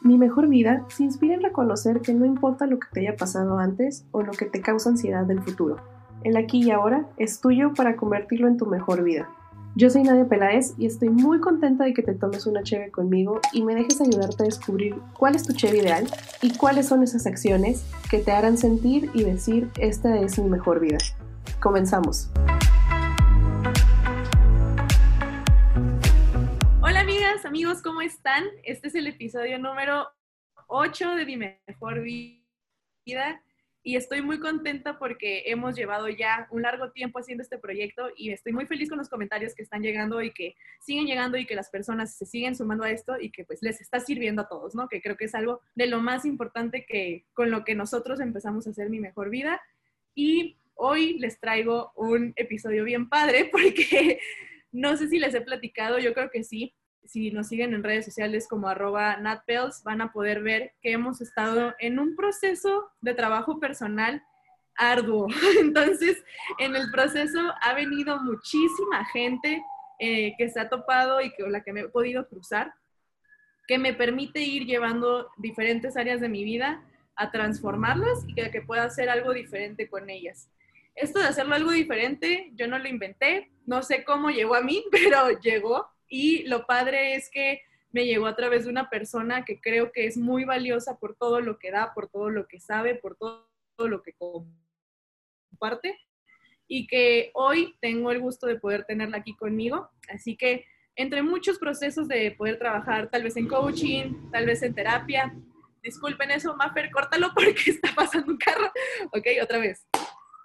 Mi mejor vida se inspira en reconocer que no importa lo que te haya pasado antes o lo que te causa ansiedad del futuro. El aquí y ahora es tuyo para convertirlo en tu mejor vida. Yo soy Nadia Peláez y estoy muy contenta de que te tomes una cheve conmigo y me dejes ayudarte a descubrir cuál es tu cheve ideal y cuáles son esas acciones que te harán sentir y decir esta es mi mejor vida. Comenzamos. Amigos, ¿cómo están? Este es el episodio número 8 de mi mejor vida y estoy muy contenta porque hemos llevado ya un largo tiempo haciendo este proyecto y estoy muy feliz con los comentarios que están llegando y que siguen llegando y que las personas se siguen sumando a esto y que pues les está sirviendo a todos, ¿no? Que creo que es algo de lo más importante que con lo que nosotros empezamos a hacer mi mejor vida y hoy les traigo un episodio bien padre porque no sé si les he platicado, yo creo que sí, si nos siguen en redes sociales como arroba natpels, van a poder ver que hemos estado en un proceso de trabajo personal arduo. Entonces, en el proceso ha venido muchísima gente eh, que se ha topado y con la que me he podido cruzar, que me permite ir llevando diferentes áreas de mi vida a transformarlas y que, que pueda hacer algo diferente con ellas. Esto de hacerlo algo diferente, yo no lo inventé, no sé cómo llegó a mí, pero llegó y lo padre es que me llegó a través de una persona que creo que es muy valiosa por todo lo que da, por todo lo que sabe, por todo, lo que comparte y que hoy tengo el gusto de poder tenerla aquí conmigo. Así que entre muchos procesos de poder trabajar, tal vez en coaching, tal vez en terapia. Disculpen eso, Maffer, córtalo porque está pasando un carro. Ok, otra vez.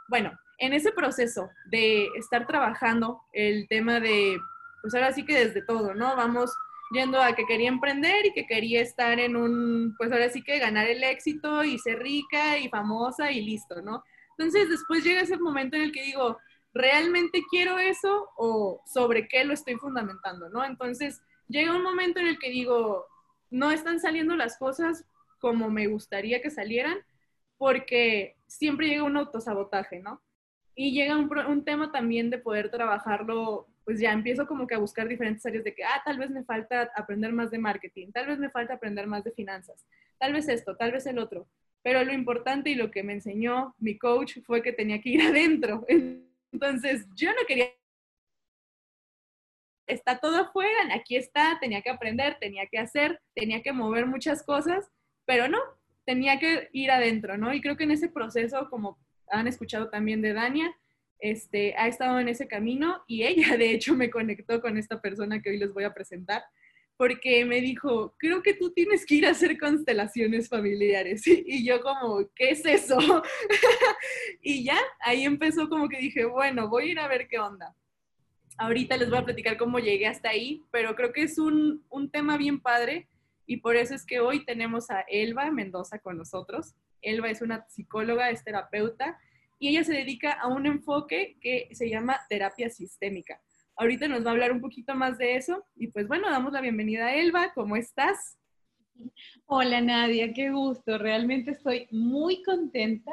Bueno, en ese proceso de estar trabajando el tema de pues ahora sí que desde todo, ¿no? Vamos yendo a que quería emprender y que quería estar en un, pues ahora sí que ganar el éxito y ser rica y famosa y listo, ¿no? Entonces después llega ese momento en el que digo, ¿realmente quiero eso o sobre qué lo estoy fundamentando, ¿no? Entonces llega un momento en el que digo, no están saliendo las cosas como me gustaría que salieran porque siempre llega un autosabotaje, ¿no? Y llega un, un tema también de poder trabajarlo pues ya empiezo como que a buscar diferentes áreas de que, ah, tal vez me falta aprender más de marketing, tal vez me falta aprender más de finanzas, tal vez esto, tal vez el otro. Pero lo importante y lo que me enseñó mi coach fue que tenía que ir adentro. Entonces, yo no quería... Está todo afuera, aquí está, tenía que aprender, tenía que hacer, tenía que mover muchas cosas, pero no, tenía que ir adentro, ¿no? Y creo que en ese proceso, como han escuchado también de Dania, este, ha estado en ese camino y ella de hecho me conectó con esta persona que hoy les voy a presentar porque me dijo, creo que tú tienes que ir a hacer constelaciones familiares. Y yo como, ¿qué es eso? y ya, ahí empezó como que dije, bueno, voy a ir a ver qué onda. Ahorita les voy a platicar cómo llegué hasta ahí, pero creo que es un, un tema bien padre y por eso es que hoy tenemos a Elba Mendoza con nosotros. Elba es una psicóloga, es terapeuta y ella se dedica a un enfoque que se llama terapia sistémica. Ahorita nos va a hablar un poquito más de eso y pues bueno, damos la bienvenida a Elba, ¿cómo estás? Hola Nadia, qué gusto, realmente estoy muy contenta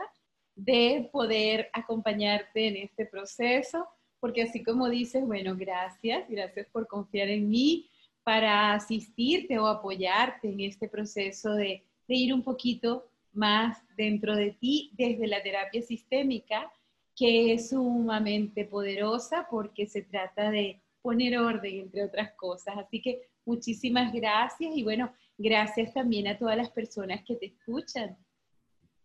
de poder acompañarte en este proceso, porque así como dices, bueno, gracias, gracias por confiar en mí para asistirte o apoyarte en este proceso de, de ir un poquito más dentro de ti desde la terapia sistémica, que es sumamente poderosa porque se trata de poner orden, entre otras cosas. Así que muchísimas gracias y bueno, gracias también a todas las personas que te escuchan.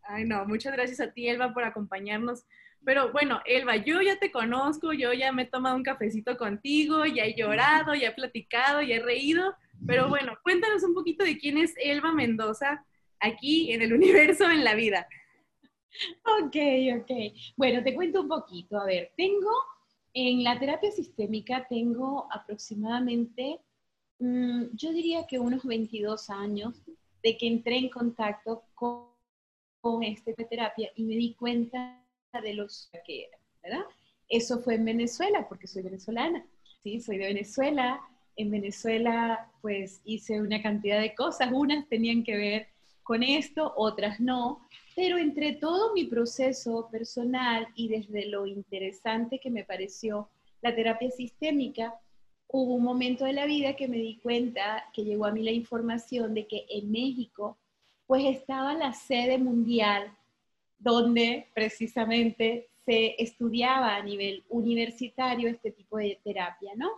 Ay, no, muchas gracias a ti, Elba, por acompañarnos. Pero bueno, Elba, yo ya te conozco, yo ya me he tomado un cafecito contigo, ya he llorado, ya he platicado, ya he reído. Pero bueno, cuéntanos un poquito de quién es Elba Mendoza aquí en el universo, en la vida. Ok, ok. Bueno, te cuento un poquito. A ver, tengo, en la terapia sistémica tengo aproximadamente, mm, yo diría que unos 22 años de que entré en contacto con, con esta terapia y me di cuenta de lo que era, ¿verdad? Eso fue en Venezuela, porque soy venezolana, ¿sí? Soy de Venezuela. En Venezuela, pues hice una cantidad de cosas. Unas tenían que ver con esto, otras no, pero entre todo mi proceso personal y desde lo interesante que me pareció la terapia sistémica, hubo un momento de la vida que me di cuenta que llegó a mí la información de que en México pues estaba la sede mundial donde precisamente se estudiaba a nivel universitario este tipo de terapia, ¿no?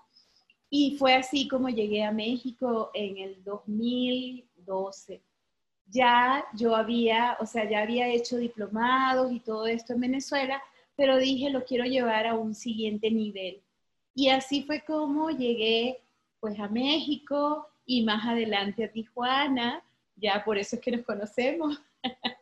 Y fue así como llegué a México en el 2012. Ya yo había, o sea, ya había hecho diplomados y todo esto en Venezuela, pero dije, lo quiero llevar a un siguiente nivel. Y así fue como llegué pues a México y más adelante a Tijuana, ya por eso es que nos conocemos.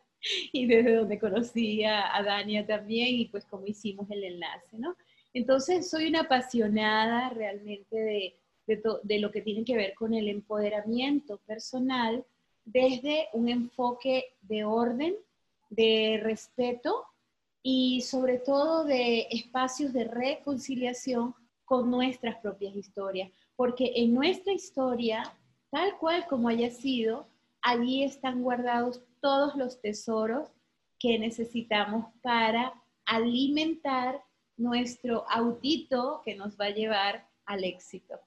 y desde donde conocí a, a, Dania también y pues como hicimos el enlace, ¿no? Entonces soy una apasionada realmente de, de, de lo que tiene que ver con el empoderamiento personal desde un enfoque de orden, de respeto y sobre todo de espacios de reconciliación con nuestras propias historias, porque en nuestra historia, tal cual como haya sido, allí están guardados todos los tesoros que necesitamos para alimentar nuestro autito que nos va a llevar al éxito.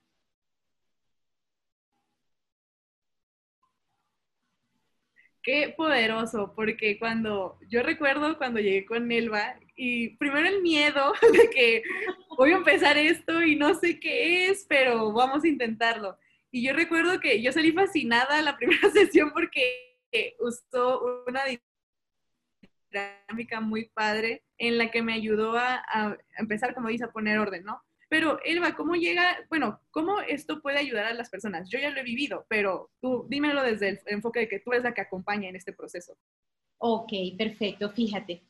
Qué poderoso, porque cuando yo recuerdo cuando llegué con Elba y primero el miedo de que voy a empezar esto y no sé qué es, pero vamos a intentarlo. Y yo recuerdo que yo salí fascinada la primera sesión porque usó una dinámica muy padre en la que me ayudó a, a empezar, como dice, a poner orden, ¿no? Pero, Elba, ¿cómo llega, bueno, cómo esto puede ayudar a las personas? Yo ya lo he vivido, pero tú dímelo desde el enfoque de que tú eres la que acompaña en este proceso. Ok, perfecto. Fíjate,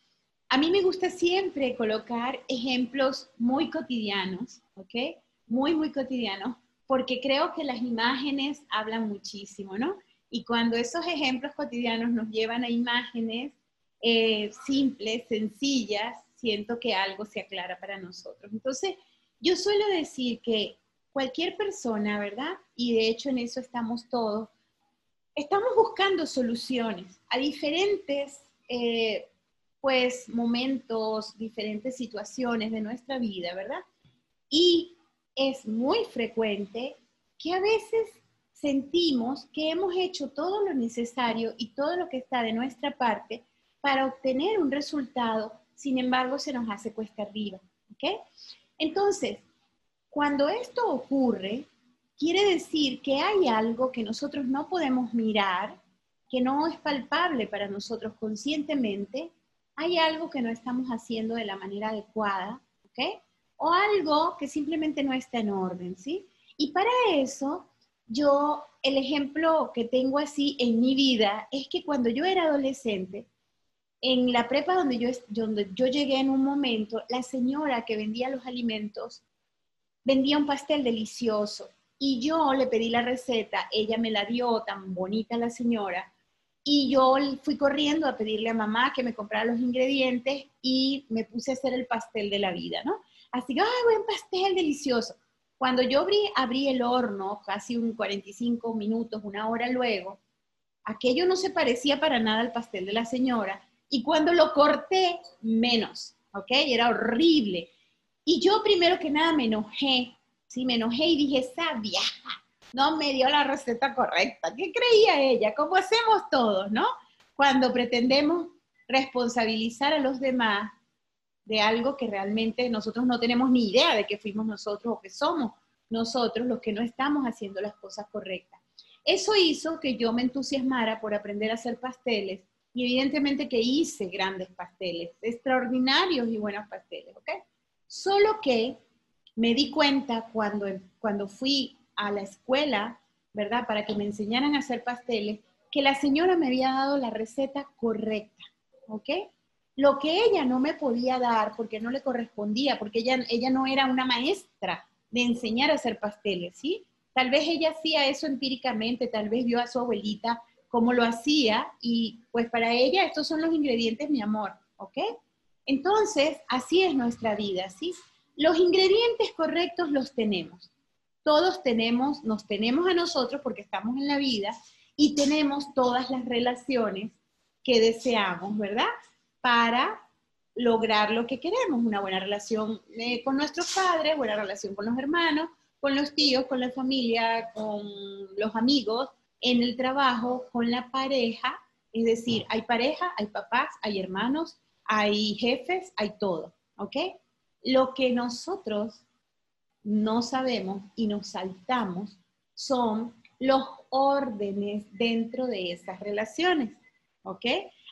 a mí me gusta siempre colocar ejemplos muy cotidianos, ¿ok? Muy, muy cotidianos, porque creo que las imágenes hablan muchísimo, ¿no? Y cuando esos ejemplos cotidianos nos llevan a imágenes eh, simples, sencillas, siento que algo se aclara para nosotros. Entonces, yo suelo decir que cualquier persona, ¿verdad? Y de hecho en eso estamos todos, estamos buscando soluciones a diferentes, eh, pues, momentos, diferentes situaciones de nuestra vida, ¿verdad? Y es muy frecuente que a veces sentimos que hemos hecho todo lo necesario y todo lo que está de nuestra parte para obtener un resultado, sin embargo se nos hace cuesta arriba, ¿ok? Entonces, cuando esto ocurre, quiere decir que hay algo que nosotros no podemos mirar, que no es palpable para nosotros conscientemente, hay algo que no estamos haciendo de la manera adecuada, ¿ok? O algo que simplemente no está en orden, ¿sí? Y para eso, yo, el ejemplo que tengo así en mi vida es que cuando yo era adolescente, en la prepa donde yo, llegué en un momento, la señora que vendía los alimentos vendía un pastel delicioso y yo le pedí la receta, ella me la dio, tan bonita la señora, y yo fui corriendo a pedirle a mamá que me comprara los ingredientes y me puse a hacer el pastel de la vida, ¿no? Así que, ¡ay, buen pastel delicioso! Cuando yo abrí, abrí el horno, casi un 45 minutos, una hora luego, aquello no se parecía para nada al pastel de la señora, y cuando lo corté, menos, ¿ok? Era horrible. Y yo primero que nada me enojé, ¿sí? Me enojé y dije, esa vieja no me dio la receta correcta. ¿Qué creía ella? Como hacemos todos, ¿no? Cuando pretendemos responsabilizar a los demás de algo que realmente nosotros no tenemos ni idea de que fuimos nosotros o que somos nosotros los que no estamos haciendo las cosas correctas. Eso hizo que yo me entusiasmara por aprender a hacer pasteles y evidentemente que hice grandes pasteles, extraordinarios y buenos pasteles, ¿ok? Solo que me di cuenta cuando, cuando fui a la escuela, ¿verdad? Para que me enseñaran a hacer pasteles, que la señora me había dado la receta correcta, ¿ok? Lo que ella no me podía dar porque no le correspondía, porque ella, ella no era una maestra de enseñar a hacer pasteles, ¿sí? Tal vez ella hacía eso empíricamente, tal vez vio a su abuelita como lo hacía y pues para ella estos son los ingredientes, mi amor, ¿ok? Entonces, así es nuestra vida, ¿sí? Los ingredientes correctos los tenemos. Todos tenemos, nos tenemos a nosotros porque estamos en la vida y tenemos todas las relaciones que deseamos, ¿verdad? Para lograr lo que queremos, una buena relación eh, con nuestros padres, buena relación con los hermanos, con los tíos, con la familia, con los amigos, en el trabajo, con la pareja. Es decir, hay pareja, hay papás, hay hermanos, hay jefes, hay todo. ¿Ok? Lo que nosotros no sabemos y nos saltamos son los órdenes dentro de esas relaciones. ¿Ok?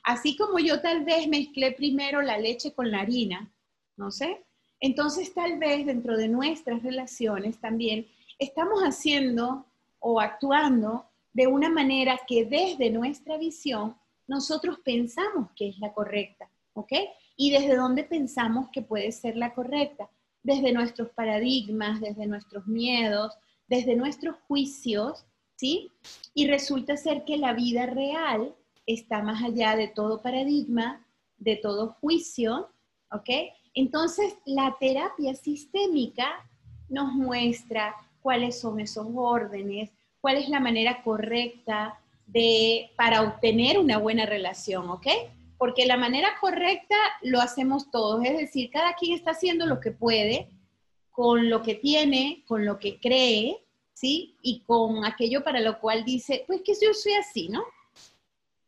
Así como yo tal vez mezclé primero la leche con la harina, no sé, entonces, tal vez dentro de nuestras relaciones también estamos haciendo o actuando de una manera que desde nuestra visión nosotros pensamos que es la correcta, ¿ok? Y desde dónde pensamos que puede ser la correcta, desde nuestros paradigmas, desde nuestros miedos, desde nuestros juicios, ¿sí? Y resulta ser que la vida real está más allá de todo paradigma, de todo juicio, ¿ok? Entonces, la terapia sistémica nos muestra cuáles son esos órdenes, cuál es la manera correcta de, para obtener una buena relación, ¿ok? Porque la manera correcta lo hacemos todos, es decir, cada quien está haciendo lo que puede, con lo que tiene, con lo que cree, ¿sí? Y con aquello para lo cual dice, pues que yo soy así, ¿no?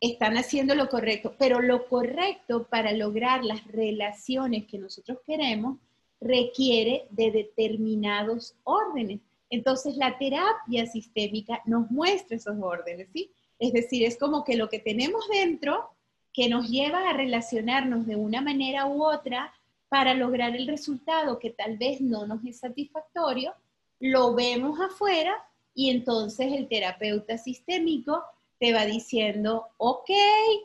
están haciendo lo correcto, pero lo correcto para lograr las relaciones que nosotros queremos requiere de determinados órdenes. Entonces la terapia sistémica nos muestra esos órdenes, ¿sí? Es decir, es como que lo que tenemos dentro que nos lleva a relacionarnos de una manera u otra para lograr el resultado que tal vez no nos es satisfactorio, lo vemos afuera y entonces el terapeuta sistémico te va diciendo, ok,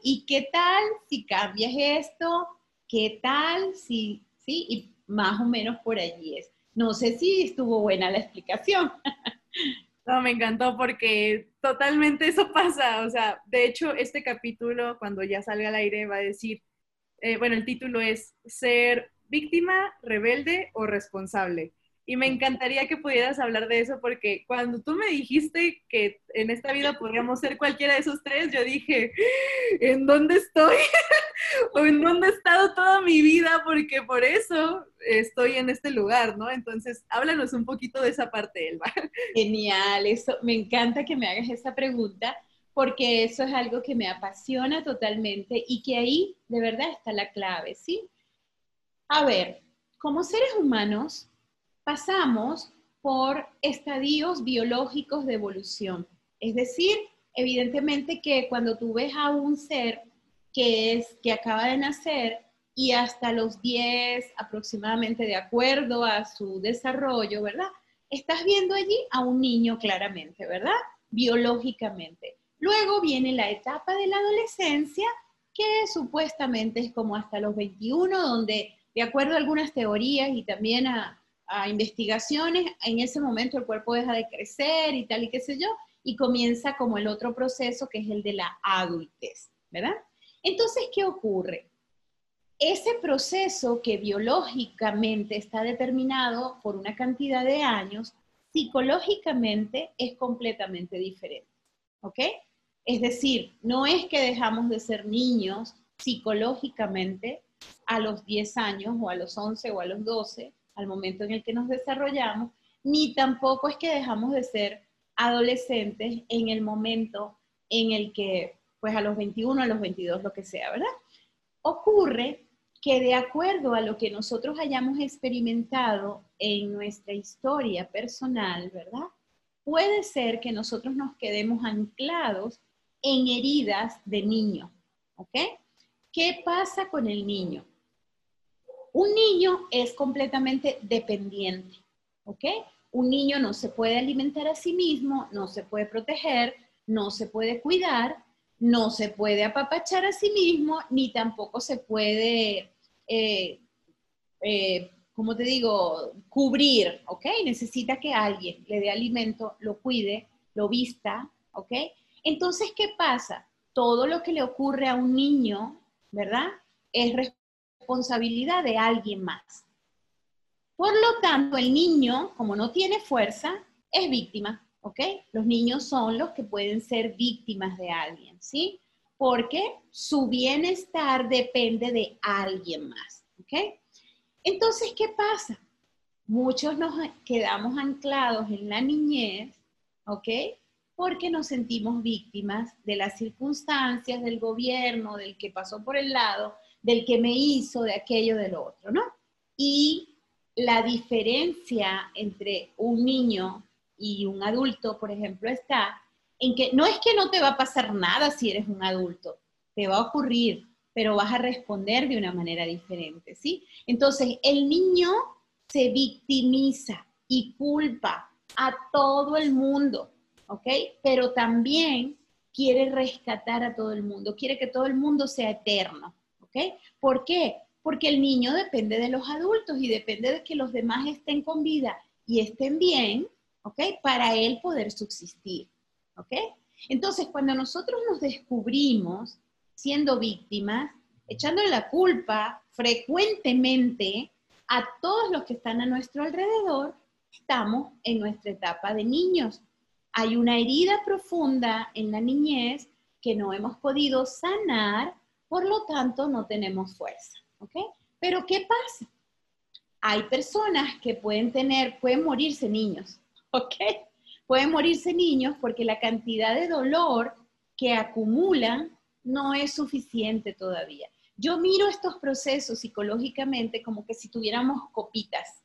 ¿y qué tal si cambias esto? ¿Qué tal si, sí? Y más o menos por allí es. No sé si estuvo buena la explicación. No, me encantó porque totalmente eso pasa. O sea, de hecho, este capítulo, cuando ya salga al aire, va a decir, eh, bueno, el título es Ser víctima, rebelde o responsable. Y me encantaría que pudieras hablar de eso porque cuando tú me dijiste que en esta vida podríamos ser cualquiera de esos tres, yo dije, ¿en dónde estoy? ¿O en dónde he estado toda mi vida? Porque por eso estoy en este lugar, ¿no? Entonces, háblanos un poquito de esa parte, Elba. Genial, eso, me encanta que me hagas esa pregunta porque eso es algo que me apasiona totalmente y que ahí de verdad está la clave, ¿sí? A ver, como seres humanos, pasamos por estadios biológicos de evolución. Es decir, evidentemente que cuando tú ves a un ser que, es, que acaba de nacer y hasta los 10 aproximadamente de acuerdo a su desarrollo, ¿verdad? Estás viendo allí a un niño claramente, ¿verdad? Biológicamente. Luego viene la etapa de la adolescencia, que supuestamente es como hasta los 21, donde de acuerdo a algunas teorías y también a, a investigaciones, en ese momento el cuerpo deja de crecer y tal y qué sé yo, y comienza como el otro proceso que es el de la adultez, ¿verdad? Entonces, ¿qué ocurre? Ese proceso que biológicamente está determinado por una cantidad de años, psicológicamente es completamente diferente, ¿ok? Es decir, no es que dejamos de ser niños psicológicamente a los 10 años o a los 11 o a los 12, al momento en el que nos desarrollamos, ni tampoco es que dejamos de ser adolescentes en el momento en el que, pues a los 21, a los 22, lo que sea, ¿verdad? Ocurre que de acuerdo a lo que nosotros hayamos experimentado en nuestra historia personal, ¿verdad? Puede ser que nosotros nos quedemos anclados en heridas de niño, ¿ok? ¿Qué pasa con el niño? Un niño es completamente dependiente, ¿ok? Un niño no se puede alimentar a sí mismo, no se puede proteger, no se puede cuidar, no se puede apapachar a sí mismo, ni tampoco se puede, eh, eh, como te digo, cubrir, ¿ok? Necesita que alguien le dé alimento, lo cuide, lo vista, ¿ok? Entonces, ¿qué pasa? Todo lo que le ocurre a un niño, ¿verdad? Es responsabilidad de alguien más. Por lo tanto, el niño, como no tiene fuerza, es víctima, ¿ok? Los niños son los que pueden ser víctimas de alguien, ¿sí? Porque su bienestar depende de alguien más, ¿ok? Entonces, ¿qué pasa? muchos nos quedamos anclados en la niñez, ¿ok? Porque nos sentimos víctimas de las circunstancias, del gobierno, del que pasó por el lado, del que me hizo, de aquello, del otro, ¿no? Y la diferencia entre un niño y un adulto, por ejemplo, está en que no es que no te va a pasar nada si eres un adulto, te va a ocurrir, pero vas a responder de una manera diferente, ¿sí? Entonces, el niño se victimiza y culpa a todo el mundo, ¿ok? Pero también quiere rescatar a todo el mundo, quiere que todo el mundo sea eterno, ¿Por qué? Porque el niño depende de los adultos y depende de que los demás estén con vida y estén bien, ¿ok? Para él poder subsistir, ¿ok? Entonces, cuando nosotros nos descubrimos siendo víctimas, echándole la culpa frecuentemente a todos los que están a nuestro alrededor, estamos en nuestra etapa de niños. Hay una herida profunda en la niñez que no hemos podido sanar, por lo tanto no tenemos fuerza. ¿ok? Pero ¿qué pasa? Hay personas que pueden tener, pueden morirse niños, ¿ok? Pueden morirse niños porque la cantidad de dolor que acumulan no es suficiente todavía. Yo miro estos procesos psicológicamente como que si tuviéramos copitas,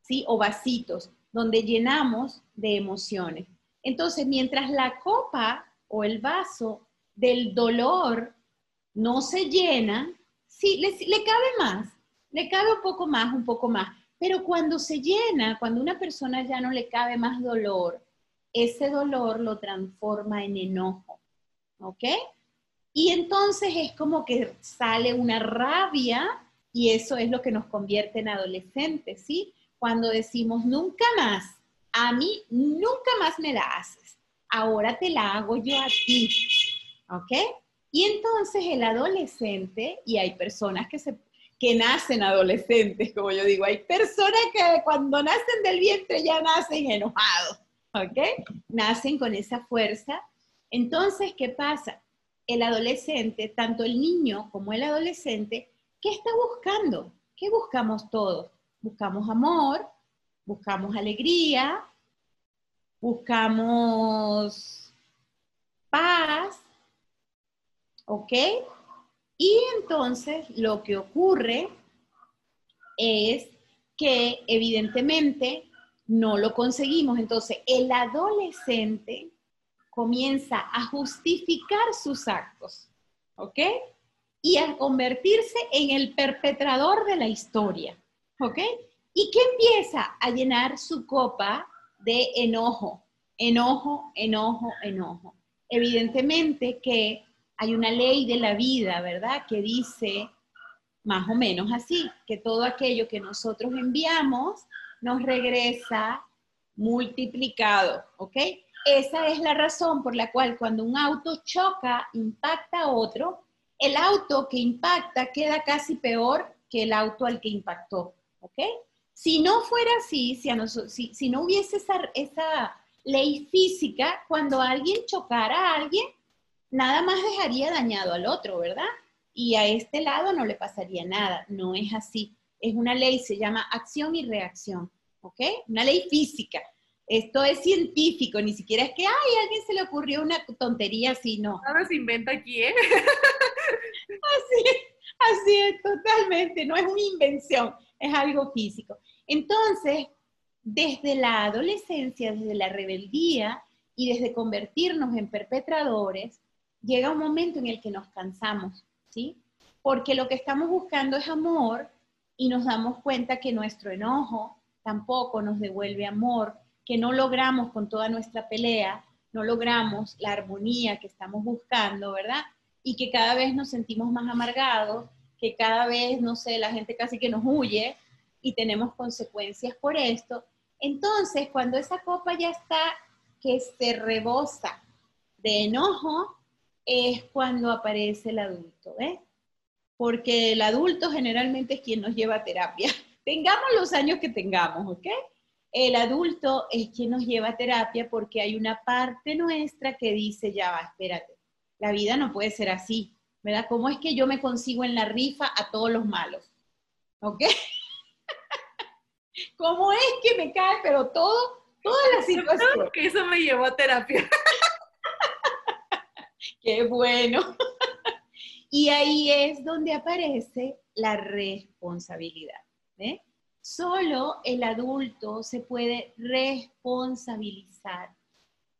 ¿sí? O vasitos, donde llenamos de emociones. Entonces, mientras la copa o el vaso del dolor no se llena, sí, le, cabe más, le cabe un poco más, un poco más. Pero cuando se llena, cuando una persona ya no le cabe más dolor, ese dolor lo transforma en enojo. ¿Ok? Y entonces es como que sale una rabia y eso es lo que nos convierte en adolescentes, ¿sí? Cuando decimos, nunca más, a mí nunca más me la haces, ahora te la hago yo a ti, ¿ok? Y entonces el adolescente, y hay personas que, se, que nacen adolescentes, como yo digo, hay personas que cuando nacen del vientre ya nacen enojados, ¿ok? Nacen con esa fuerza. Entonces, ¿qué pasa? el adolescente, tanto el niño como el adolescente, ¿qué está buscando? ¿Qué buscamos todos? Buscamos amor, buscamos alegría, buscamos paz, ¿ok? Y entonces lo que ocurre es que evidentemente no lo conseguimos. Entonces el adolescente comienza a justificar sus actos, ¿ok? Y a convertirse en el perpetrador de la historia, ¿ok? Y que empieza a llenar su copa de enojo, enojo, enojo, enojo. Evidentemente que hay una ley de la vida, ¿verdad? Que dice más o menos así, que todo aquello que nosotros enviamos nos regresa multiplicado, ¿ok? Esa es la razón por la cual cuando un auto choca, impacta a otro, el auto que impacta queda casi peor que el auto al que impactó. ¿Ok? Si no fuera así, si, no hubiese esa ley física, cuando alguien chocara a alguien, nada más dejaría dañado al otro, ¿verdad? Y a este lado no le pasaría nada. No es así. Es una ley, se llama acción y reacción. ¿Ok? Una ley física. Esto es científico, ni siquiera es que, ay, a alguien se le ocurrió una tontería así, no. Nada se inventa aquí, ¿eh? así, así es, totalmente, no es una invención, es algo físico. Entonces, desde la adolescencia, desde la rebeldía y desde convertirnos en perpetradores, llega un momento en el que nos cansamos, ¿sí? Porque lo que estamos buscando es amor y nos damos cuenta que nuestro enojo tampoco nos devuelve amor, que no logramos con toda nuestra pelea, no logramos la armonía que estamos buscando, ¿verdad? Y que cada vez nos sentimos más amargados, que cada vez, no sé, la gente casi que nos huye y tenemos consecuencias por esto. Entonces, cuando esa copa ya está que se rebosa de enojo, es cuando aparece el adulto, ¿ves? Porque el adulto generalmente es quien nos lleva a terapia. Tengamos los años que tengamos, ¿ok? El adulto es quien nos lleva a terapia porque hay una parte nuestra que dice, ya va, espérate, la vida no puede ser así, ¿verdad? ¿Cómo es que yo me consigo en la rifa a todos los malos? ¿Ok? ¿Cómo es que me cae? Pero todo, toda la situación. Que eso me llevó a terapia. Qué bueno. Y ahí es donde aparece la responsabilidad. ¿eh? Solo el adulto se puede responsabilizar,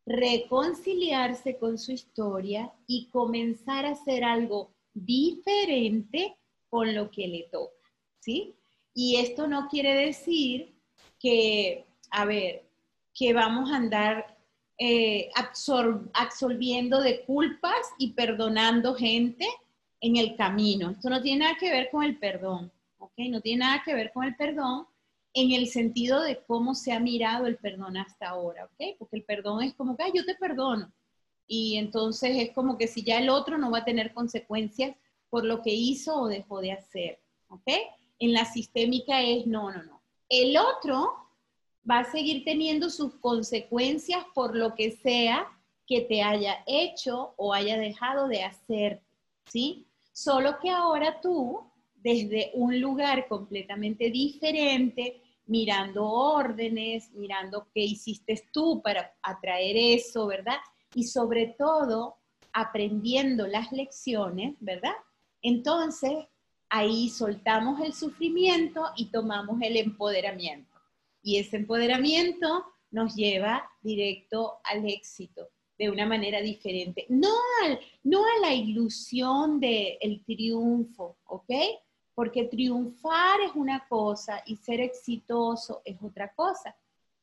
reconciliarse con su historia y comenzar a hacer algo diferente con lo que le toca, ¿sí? Y esto no quiere decir que, a ver, que vamos a andar eh, absolviendo de culpas y perdonando gente en el camino. Esto no tiene nada que ver con el perdón, ¿ok? No tiene nada que ver con el perdón en el sentido de cómo se ha mirado el perdón hasta ahora, ¿ok? Porque el perdón es como que, yo te perdono. Y entonces es como que si ya el otro no va a tener consecuencias por lo que hizo o dejó de hacer, ¿ok? En la sistémica es, no, no, no. El otro va a seguir teniendo sus consecuencias por lo que sea que te haya hecho o haya dejado de hacer, ¿sí? Solo que ahora tú, desde un lugar completamente diferente, mirando órdenes, mirando qué hiciste tú para atraer eso, ¿verdad? Y sobre todo, aprendiendo las lecciones, ¿verdad? Entonces, ahí soltamos el sufrimiento y tomamos el empoderamiento. Y ese empoderamiento nos lleva directo al éxito de una manera diferente. No, no a la ilusión del triunfo, ¿ok? Porque triunfar es una cosa y ser exitoso es otra cosa.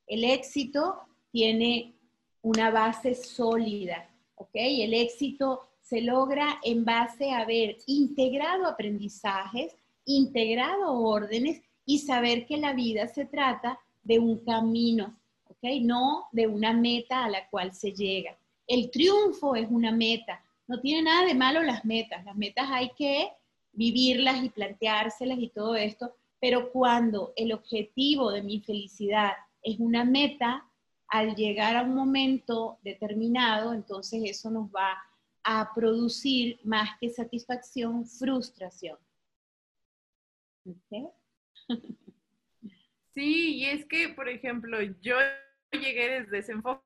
El éxito tiene una base sólida, ¿ok? El éxito se logra en base a haber integrado aprendizajes, integrado órdenes y saber que la vida se trata de un camino, ¿ok? No de una meta a la cual se llega. El triunfo es una meta. No tiene nada de malo las metas. Las metas hay que vivirlas y planteárselas y todo esto, pero cuando el objetivo de mi felicidad es una meta, al llegar a un momento determinado, entonces eso nos va a producir más que satisfacción, frustración. Sí, y es que, por ejemplo, yo llegué desde ese enfoque,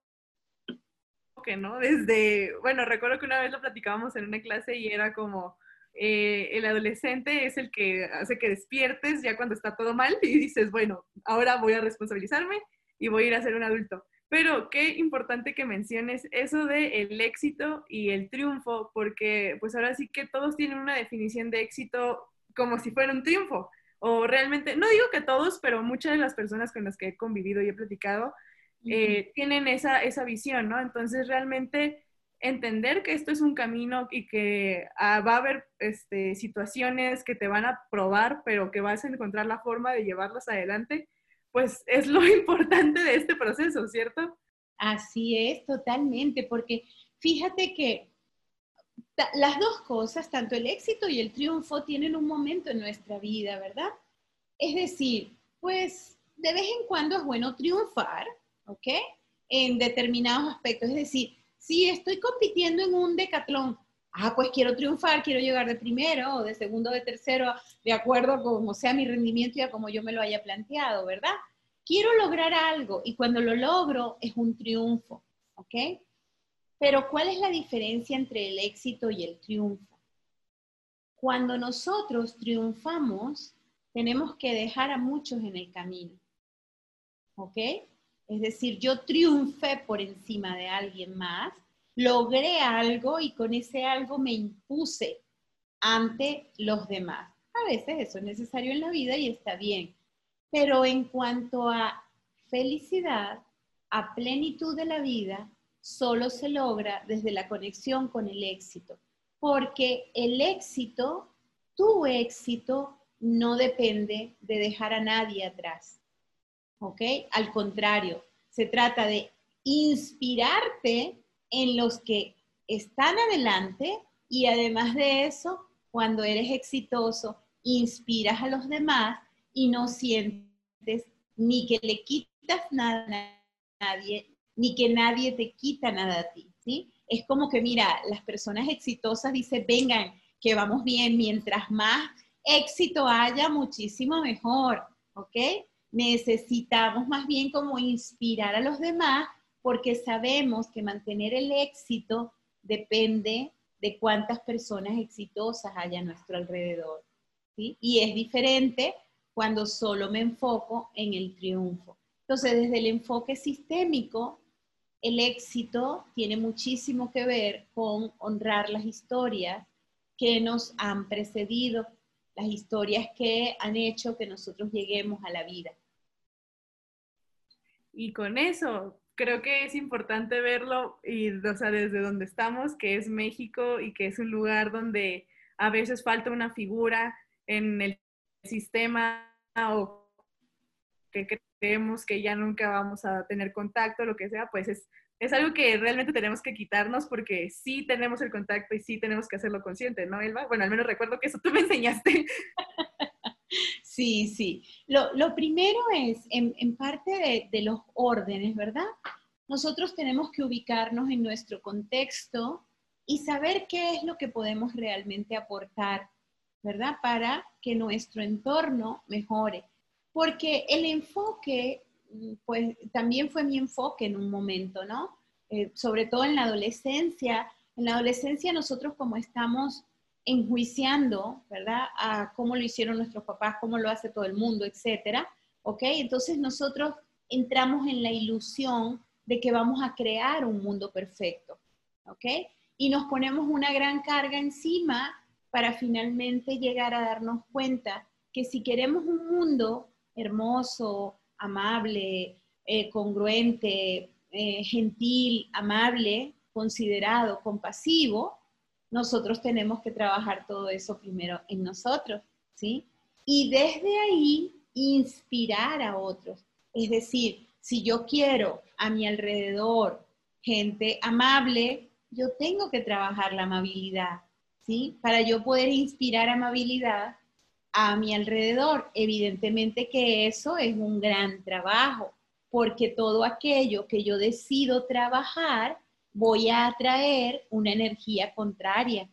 ¿no? Desde, bueno, recuerdo que una vez lo platicábamos en una clase y era como, eh, el adolescente es el que hace que despiertes ya cuando está todo mal y dices, bueno, ahora voy a responsabilizarme y voy a ir a ser un adulto. Pero qué importante que menciones eso de el éxito y el triunfo, porque pues ahora sí que todos tienen una definición de éxito como si fuera un triunfo. O realmente, no digo que todos, pero muchas de las personas con las que he convivido y he platicado eh, tienen esa, esa visión, ¿no? Entonces realmente entender que esto es un camino y que ah, va a haber este, situaciones que te van a probar, pero que vas a encontrar la forma de llevarlas adelante pues es lo importante de este proceso, ¿cierto? Así es, totalmente, porque fíjate que las dos cosas, tanto el éxito y el triunfo, tienen un momento en nuestra vida, ¿verdad? Es decir, pues de vez en cuando es bueno triunfar, ¿ok? En determinados aspectos. Es decir, si estoy compitiendo en un decatlón, ah, pues quiero triunfar, quiero llegar de primero o de segundo o de tercero, de acuerdo a cómo sea mi rendimiento y a como yo me lo haya planteado, ¿verdad? Quiero lograr algo y cuando lo logro es un triunfo, ¿ok? Pero ¿cuál es la diferencia entre el éxito y el triunfo? Cuando nosotros triunfamos, tenemos que dejar a muchos en el camino, ¿ok? Es decir, yo triunfé por encima de alguien más, logré algo y con ese algo me impuse ante los demás. A veces eso es necesario en la vida y está bien. Pero en cuanto a felicidad, a plenitud de la vida, solo se logra desde la conexión con el éxito. Porque el éxito, tu éxito, no depende de dejar a nadie atrás. ¿Ok? Al contrario, se trata de inspirarte en los que están adelante y además de eso, cuando eres exitoso, inspiras a los demás y no sientes ni que le quitas nada a nadie, ni que nadie te quita nada a ti, ¿sí? Es como que, mira, las personas exitosas dicen, vengan, que vamos bien, mientras más éxito haya, muchísimo mejor, ¿ok? necesitamos más bien como inspirar a los demás porque sabemos que mantener el éxito depende de cuántas personas exitosas haya a nuestro alrededor. Y es diferente cuando solo me enfoco en el triunfo. Entonces, desde el enfoque sistémico, el éxito tiene muchísimo que ver con honrar las historias que nos han precedido, las historias que han hecho que nosotros lleguemos a la vida. Y con eso, creo que es importante verlo y, o sea, desde donde estamos, que es México y que es un lugar donde a veces falta una figura en el sistema o que creemos que ya nunca vamos a tener contacto, lo que sea, pues es, es algo que realmente tenemos que quitarnos porque sí tenemos el contacto y sí tenemos que hacerlo consciente, ¿no, Elba? Bueno, al menos recuerdo que eso tú me enseñaste. Sí, sí. Lo, lo primero es, en, en parte de, de, los órdenes, ¿verdad? Nosotros tenemos que ubicarnos en nuestro contexto y saber qué es lo que podemos realmente aportar, ¿verdad? Para que nuestro entorno mejore. Porque el enfoque, pues también fue mi enfoque en un momento, ¿no? Eh, sobre todo en la adolescencia. En la adolescencia nosotros como estamos enjuiciando, ¿verdad? A cómo lo hicieron nuestros papás, cómo lo hace todo el mundo, etcétera, ¿ok? Entonces nosotros entramos en la ilusión de que vamos a crear un mundo perfecto, ¿ok? Y nos ponemos una gran carga encima para finalmente llegar a darnos cuenta que si queremos un mundo hermoso, amable, eh, congruente, eh, gentil, amable, considerado, compasivo, nosotros tenemos que trabajar todo eso primero en nosotros, ¿sí? Y desde ahí inspirar a otros. Es decir, si yo quiero a mi alrededor gente amable, yo tengo que trabajar la amabilidad, ¿sí? Para yo poder inspirar amabilidad, a mi alrededor. Evidentemente que eso es un gran trabajo, porque todo aquello que yo decido trabajar, voy a atraer una energía contraria.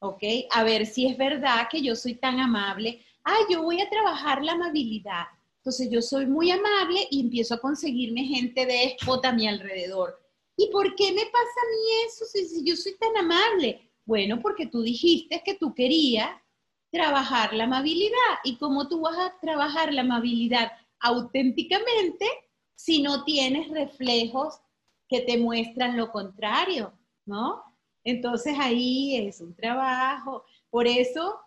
¿Ok? A ver si es verdad que yo soy tan amable. Ah, yo voy a trabajar la amabilidad. Entonces yo soy muy amable y empiezo a conseguirme gente déspota a mi alrededor. ¿Y por qué me pasa a mí eso si yo soy tan amable? Bueno, porque tú dijiste que tú querías trabajar la amabilidad. ¿Y cómo tú vas a trabajar la amabilidad auténticamente si no tienes reflejos que te muestran lo contrario? ¿No? Entonces ahí es un trabajo. Por eso,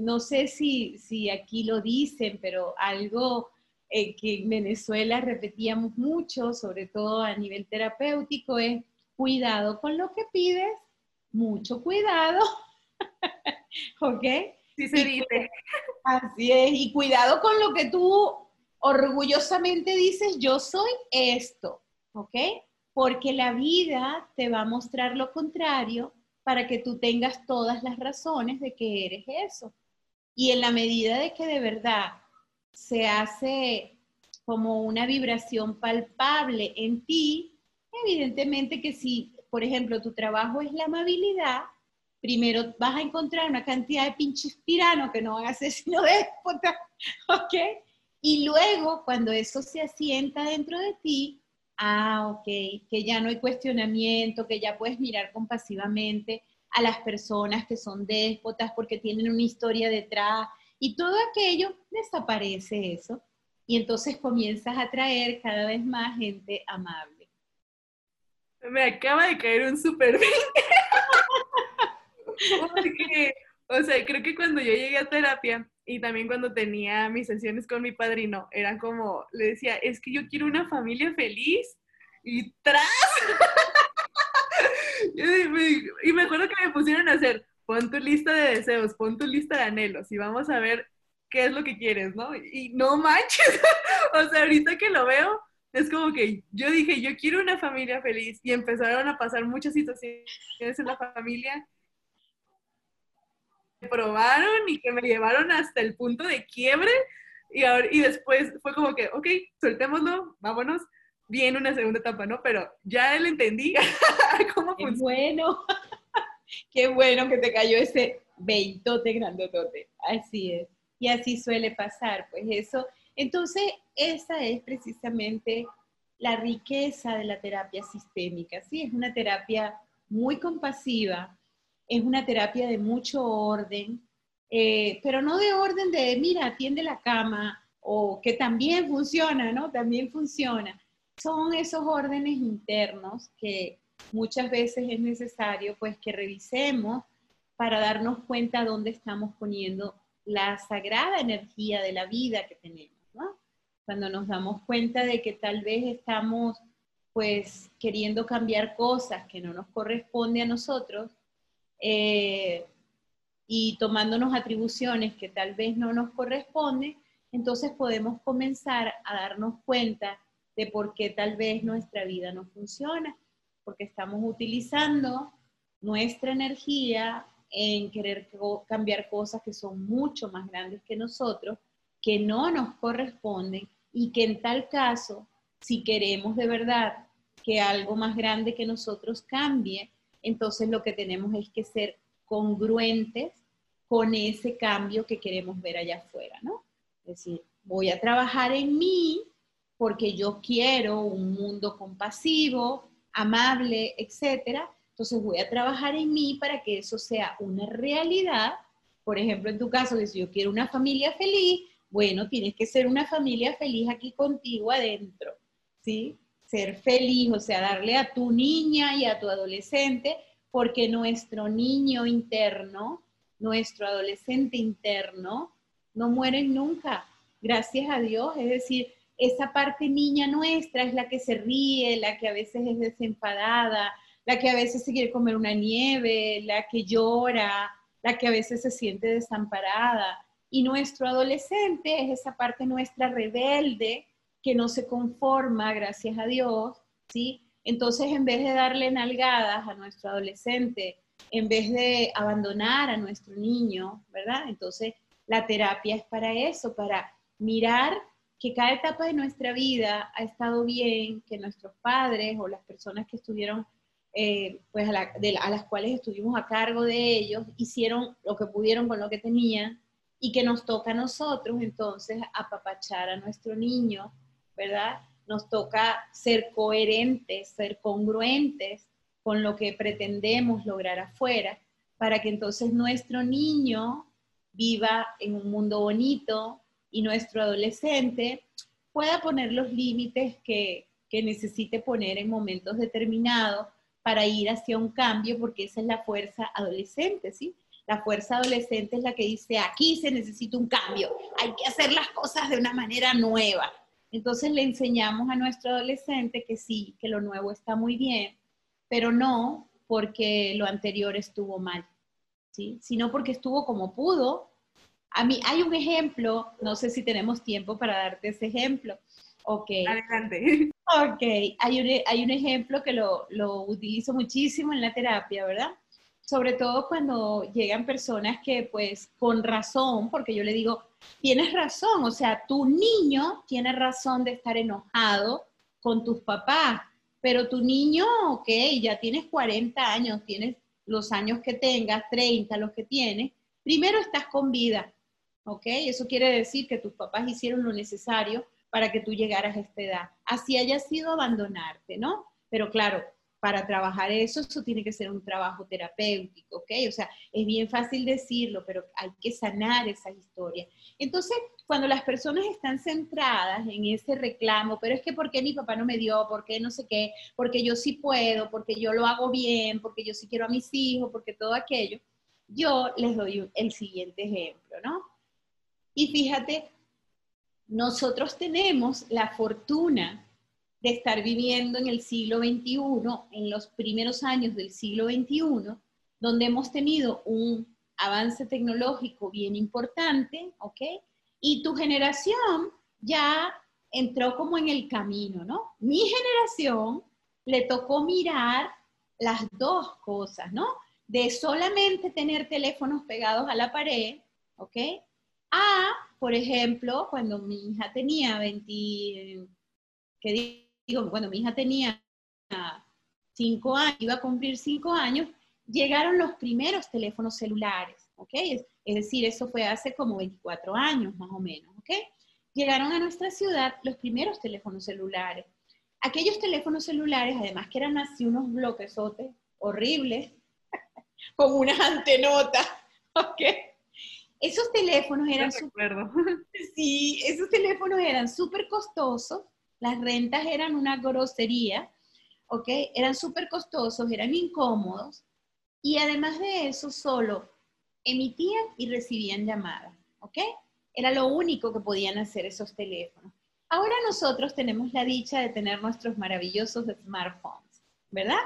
no sé si, si aquí lo dicen, pero algo eh, que en Venezuela repetíamos mucho, sobre todo a nivel terapéutico, es cuidado con lo que pides, mucho cuidado. ¿Ok? Sí se dice. Así es, y cuidado con lo que tú orgullosamente dices, yo soy esto, ¿ok? Porque la vida te va a mostrar lo contrario para que tú tengas todas las razones de que eres eso. Y en la medida de que de verdad se hace como una vibración palpable en ti, evidentemente que si, por ejemplo, tu trabajo es la amabilidad, primero vas a encontrar una cantidad de pinches tiranos que no van a ser sino déspotas, ¿ok? Y luego, cuando eso se asienta dentro de ti, ah, ok, que ya no hay cuestionamiento, que ya puedes mirar compasivamente a las personas que son déspotas porque tienen una historia detrás y todo aquello, desaparece eso. Y entonces comienzas a traer cada vez más gente amable. Me acaba de caer un super Porque, o sea, creo que cuando yo llegué a terapia y también cuando tenía mis sesiones con mi padrino, era como, le decía, es que yo quiero una familia feliz y tras. y me acuerdo que me pusieron a hacer, pon tu lista de deseos, pon tu lista de anhelos y vamos a ver qué es lo que quieres, ¿no? Y no manches, o sea, ahorita que lo veo, es como que yo dije, yo quiero una familia feliz y empezaron a pasar muchas situaciones en la familia probaron y que me llevaron hasta el punto de quiebre y, ahora, y después fue como que, ok, soltémoslo, vámonos, viene una segunda etapa, ¿no? Pero ya él entendí cómo Qué bueno, qué bueno que te cayó ese veitote grandotote, así es. Y así suele pasar, pues eso, Entonces, esa es precisamente la riqueza de la terapia sistémica, ¿sí? Es una terapia muy compasiva, es una terapia de mucho orden, eh, pero no de orden de, mira, atiende la cama, o que también funciona, ¿no? También funciona. Son esos órdenes internos que muchas veces es necesario, pues, que revisemos para darnos cuenta dónde estamos poniendo la sagrada energía de la vida que tenemos, ¿no? Cuando nos damos cuenta de que tal vez estamos pues queriendo cambiar cosas que no nos corresponde a nosotros eh, y tomándonos atribuciones que tal vez no nos corresponden, entonces podemos comenzar a darnos cuenta de por qué tal vez nuestra vida no funciona, porque estamos utilizando nuestra energía en querer cambiar cosas que son mucho más grandes que nosotros, que no nos corresponden y que en tal caso, si queremos de verdad que algo más grande que nosotros cambie, entonces lo que tenemos es que ser congruentes con ese cambio que queremos ver allá afuera, ¿no? Es decir, voy a trabajar en mí porque yo quiero un mundo compasivo, amable, etcétera, entonces voy a trabajar en mí para que eso sea una realidad. Por ejemplo, en tu caso, si yo quiero una familia feliz, bueno, tienes que ser una familia feliz aquí contigo adentro, ¿sí? Ser feliz, o sea, darle a tu niña y a tu adolescente, porque nuestro niño interno, nuestro adolescente interno, no mueren nunca, gracias a Dios. Es decir, esa parte niña nuestra es la que se ríe, la que a veces es desenfadada, la que a veces se quiere comer una nieve, la que llora, la que a veces se siente desamparada. Y nuestro adolescente es esa parte nuestra rebelde que no se conforma, gracias a Dios, ¿sí? Entonces, en vez de darle nalgadas a nuestro adolescente, en vez de abandonar a nuestro niño, ¿verdad? Entonces, la terapia es para eso, para mirar que cada etapa de nuestra vida ha estado bien, que nuestros padres o las personas que estuvieron eh, pues a, las cuales estuvimos a cargo de ellos, hicieron lo que pudieron con lo que tenían y que nos toca a nosotros entonces apapachar a nuestro niño, ¿verdad? Nos toca ser coherentes, ser congruentes con lo que pretendemos lograr afuera, para que entonces nuestro niño viva en un mundo bonito y nuestro adolescente pueda poner los límites que, que necesite poner en momentos determinados para ir hacia un cambio, porque esa es la fuerza adolescente, ¿sí? La fuerza adolescente es la que dice, aquí se necesita un cambio, hay que hacer las cosas de una manera nueva. Entonces le enseñamos a nuestro adolescente que sí, que lo nuevo está muy bien, pero no porque lo anterior estuvo mal, ¿sí? Sino porque estuvo como pudo. A mí hay un ejemplo, no sé si tenemos tiempo para darte ese ejemplo. Ok. Adelante. Ok, hay un, hay un ejemplo que lo, lo, utilizo muchísimo en la terapia, ¿verdad? Sobre todo cuando llegan personas que pues con razón, porque yo le digo, tienes razón, o sea, tu niño tiene razón de estar enojado con tus papás, pero tu niño, ok, ya tienes 40 años, tienes los años que tengas, 30, los que tienes, primero estás con vida, ok, eso quiere decir que tus papás hicieron lo necesario para que tú llegaras a esta edad. Así haya sido abandonarte, ¿no? Pero claro, para trabajar eso, eso tiene que ser un trabajo terapéutico, ¿ok? O sea, es bien fácil decirlo, pero hay que sanar esa historia. Entonces, cuando las personas están centradas en ese reclamo, pero es que ¿por qué mi papá no me dio? ¿Por qué no sé qué? Porque yo sí puedo, porque yo lo hago bien, porque yo sí quiero a mis hijos, porque todo aquello, yo les doy el siguiente ejemplo, ¿no? Y fíjate nosotros tenemos la fortuna de estar viviendo en el siglo XXI, en los primeros años del siglo XXI, donde hemos tenido un avance tecnológico bien importante, ¿ok? Y tu generación ya entró como en el camino, ¿no? Mi generación le tocó mirar las dos cosas, ¿no? De solamente tener teléfonos pegados a la pared, ¿ok? A por ejemplo, cuando mi hija tenía 20, ¿qué digo? Cuando mi hija tenía 5 años, iba a cumplir 5 años, llegaron los primeros teléfonos celulares, ¿ok? Es, decir, eso fue hace como 24 años más o menos, ¿ok? llegaron a nuestra ciudad los primeros teléfonos celulares. Aquellos teléfonos celulares, además que eran así unos bloquesotes horribles, con unas antenotas, ¿ok? Esos teléfonos eran súper sí, esos teléfonos eran súper costosos, las rentas eran una grosería, ¿ok? Eran súper costosos, eran incómodos y además de eso solo emitían y recibían llamadas, ¿ok? Era lo único que podían hacer esos teléfonos. Ahora nosotros tenemos la dicha de tener nuestros maravillosos smartphones, ¿verdad?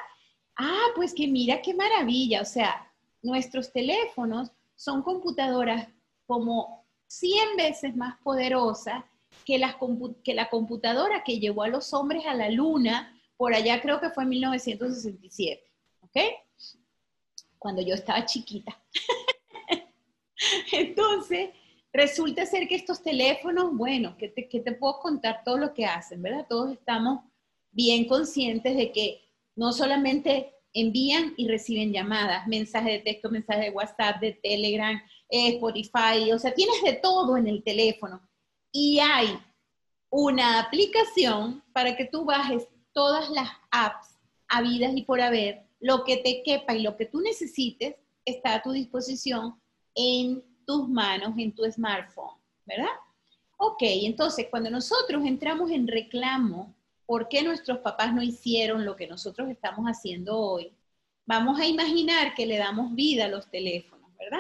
Ah, pues que mira qué maravilla, o sea, nuestros teléfonos son computadoras como 100 veces más poderosas que, que la computadora que llevó a los hombres a la luna, por allá creo que fue en 1967, ¿ok? Cuando yo estaba chiquita. Entonces, resulta ser que estos teléfonos, bueno, ¿qué te, te puedo contar todo lo que hacen, verdad? Todos estamos bien conscientes de que no solamente envían y reciben llamadas, mensajes de texto, mensajes de WhatsApp, de Telegram, eh, Spotify, o sea, tienes de todo en el teléfono. Y hay una aplicación para que tú bajes todas las apps habidas y por haber, lo que te quepa y lo que tú necesites está a tu disposición en tus manos, en tu smartphone, ¿verdad? Ok, entonces cuando nosotros entramos en reclamo, ¿por qué nuestros papás no hicieron lo que nosotros estamos haciendo hoy? Vamos a imaginar que le damos vida a los teléfonos, ¿verdad?